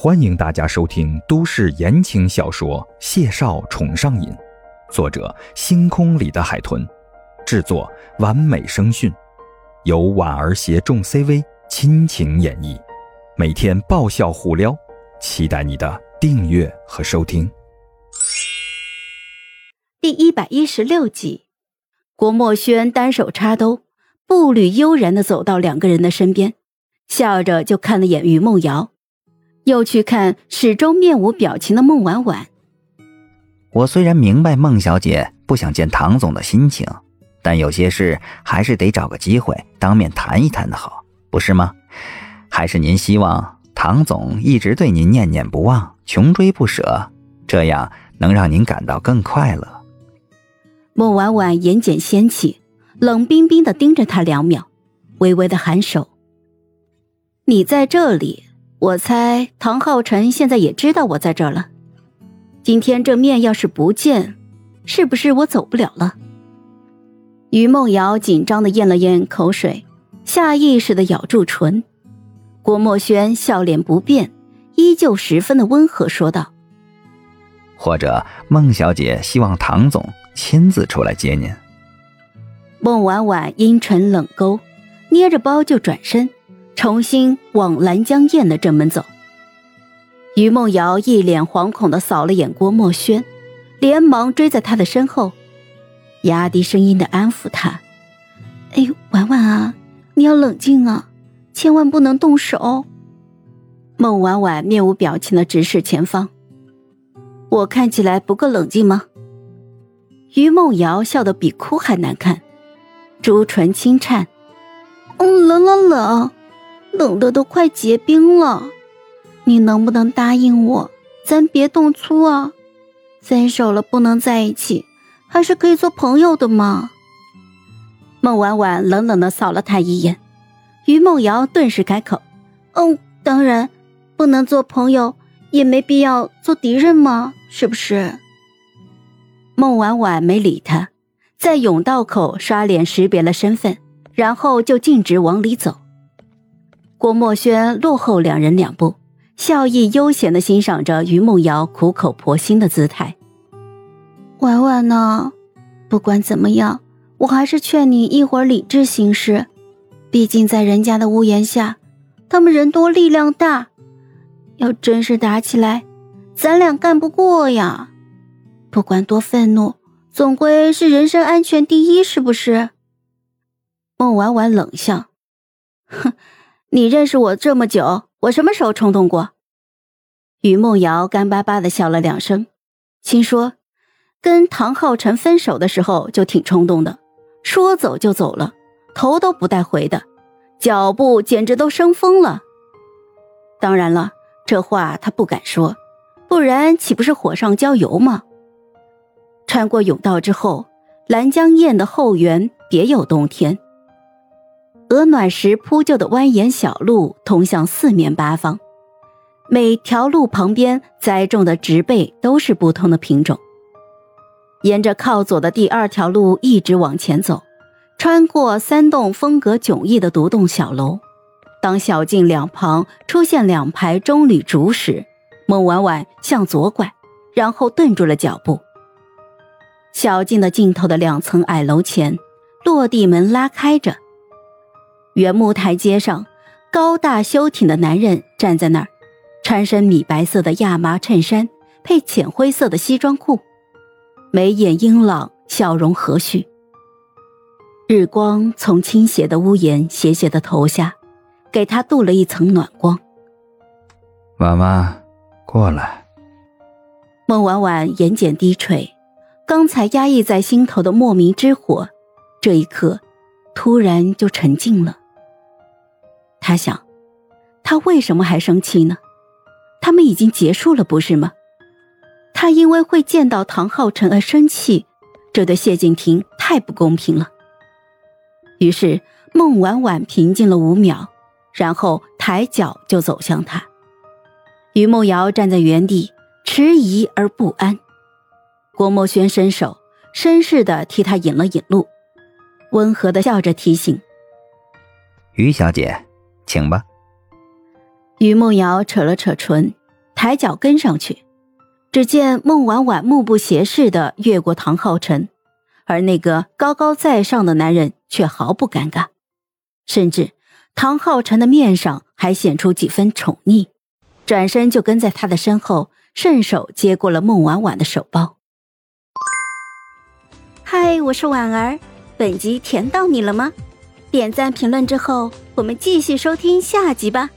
欢迎大家收听都市言情小说《谢少宠上瘾》，作者：星空里的海豚，制作：完美声讯，由婉儿携众 CV 亲情演绎，每天爆笑互撩，期待你的订阅和收听。第一百一十六集，郭墨轩单手插兜，步履悠然的走到两个人的身边，笑着就看了眼于梦瑶。又去看始终面无表情的孟婉婉。我虽然明白孟小姐不想见唐总的心情，但有些事还是得找个机会当面谈一谈的好，不是吗？还是您希望唐总一直对您念念不忘、穷追不舍，这样能让您感到更快乐？孟婉婉眼睑掀起，冷冰冰的盯着他两秒，微微的颔首：“你在这里。”我猜唐浩辰现在也知道我在这儿了。今天这面要是不见，是不是我走不了了？于梦瑶紧张的咽了咽口水，下意识的咬住唇。郭墨轩笑脸不变，依旧十分的温和说道：“或者孟小姐希望唐总亲自出来接您。”孟婉婉阴沉冷勾，捏着包就转身。重新往兰江宴的正门走，于梦瑶一脸惶恐的扫了眼郭墨轩，连忙追在他的身后，压低声音的安抚他：“哎，婉婉啊，你要冷静啊，千万不能动手。”孟婉婉面无表情的直视前方：“我看起来不够冷静吗？”于梦瑶笑得比哭还难看，朱唇轻颤：“嗯，冷冷冷。”冷的都快结冰了，你能不能答应我，咱别动粗啊？分手了不能在一起，还是可以做朋友的嘛？孟婉婉冷冷的扫了他一眼，于梦瑶顿时开口：“嗯，当然，不能做朋友，也没必要做敌人嘛，是不是？”孟婉婉没理他，在甬道口刷脸识别了身份，然后就径直往里走。郭墨轩落后两人两步，笑意悠闲地欣赏着于梦瑶苦口婆心的姿态。婉婉呢？不管怎么样，我还是劝你一会儿理智行事。毕竟在人家的屋檐下，他们人多力量大，要真是打起来，咱俩干不过呀。不管多愤怒，总归是人身安全第一，是不是？孟婉婉冷笑，你认识我这么久，我什么时候冲动过？于梦瑶干巴巴的笑了两声，心说：跟唐浩辰分手的时候就挺冲动的，说走就走了，头都不带回的，脚步简直都生风了。当然了，这话他不敢说，不然岂不是火上浇油吗？穿过甬道之后，兰江堰的后园别有洞天。鹅卵石铺就的蜿蜒小路通向四面八方，每条路旁边栽种的植被都是不同的品种。沿着靠左的第二条路一直往前走，穿过三栋风格迥异的独栋小楼。当小径两旁出现两排棕榈竹时，孟婉婉向左拐，然后顿住了脚步。小径的尽头的两层矮楼前，落地门拉开着。原木台阶上，高大修挺的男人站在那儿，穿身米白色的亚麻衬衫配浅灰色的西装裤，眉眼英朗，笑容和煦。日光从倾斜的屋檐斜斜的投下，给他镀了一层暖光。婉婉，过来。孟婉婉眼睑低垂，刚才压抑在心头的莫名之火，这一刻，突然就沉静了。他想，他为什么还生气呢？他们已经结束了，不是吗？他因为会见到唐浩辰而生气，这对谢敬亭太不公平了。于是孟婉婉平静了五秒，然后抬脚就走向他。于梦瑶站在原地，迟疑而不安。郭墨轩伸手，绅士的替他引了引路，温和的笑着提醒：“于小姐。”请吧。于梦瑶扯了扯唇，抬脚跟上去。只见孟婉婉目不斜视的越过唐浩辰，而那个高高在上的男人却毫不尴尬，甚至唐浩辰的面上还显出几分宠溺，转身就跟在他的身后，顺手接过了孟婉婉的手包。嗨，我是婉儿，本集甜到你了吗？点赞评论之后，我们继续收听下集吧。